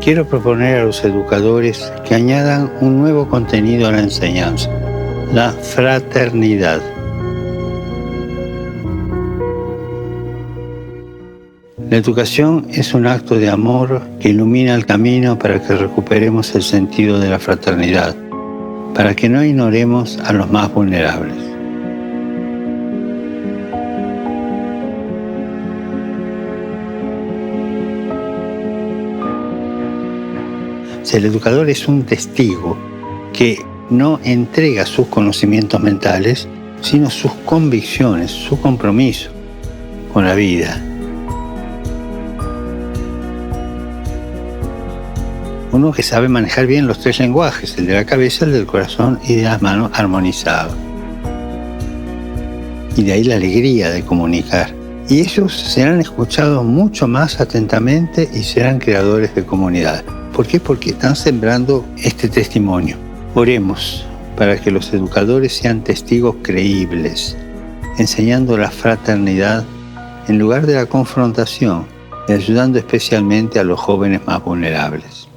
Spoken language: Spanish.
quiero proponer a los educadores que añadan un nuevo contenido a la enseñanza, la fraternidad. La educación es un acto de amor que ilumina el camino para que recuperemos el sentido de la fraternidad, para que no ignoremos a los más vulnerables. El educador es un testigo que no entrega sus conocimientos mentales, sino sus convicciones, su compromiso con la vida, uno que sabe manejar bien los tres lenguajes, el de la cabeza, el del corazón y de las manos armonizado. Y de ahí la alegría de comunicar. Y ellos serán escuchados mucho más atentamente y serán creadores de comunidad. ¿Por qué? Porque están sembrando este testimonio. Oremos para que los educadores sean testigos creíbles, enseñando la fraternidad en lugar de la confrontación y ayudando especialmente a los jóvenes más vulnerables.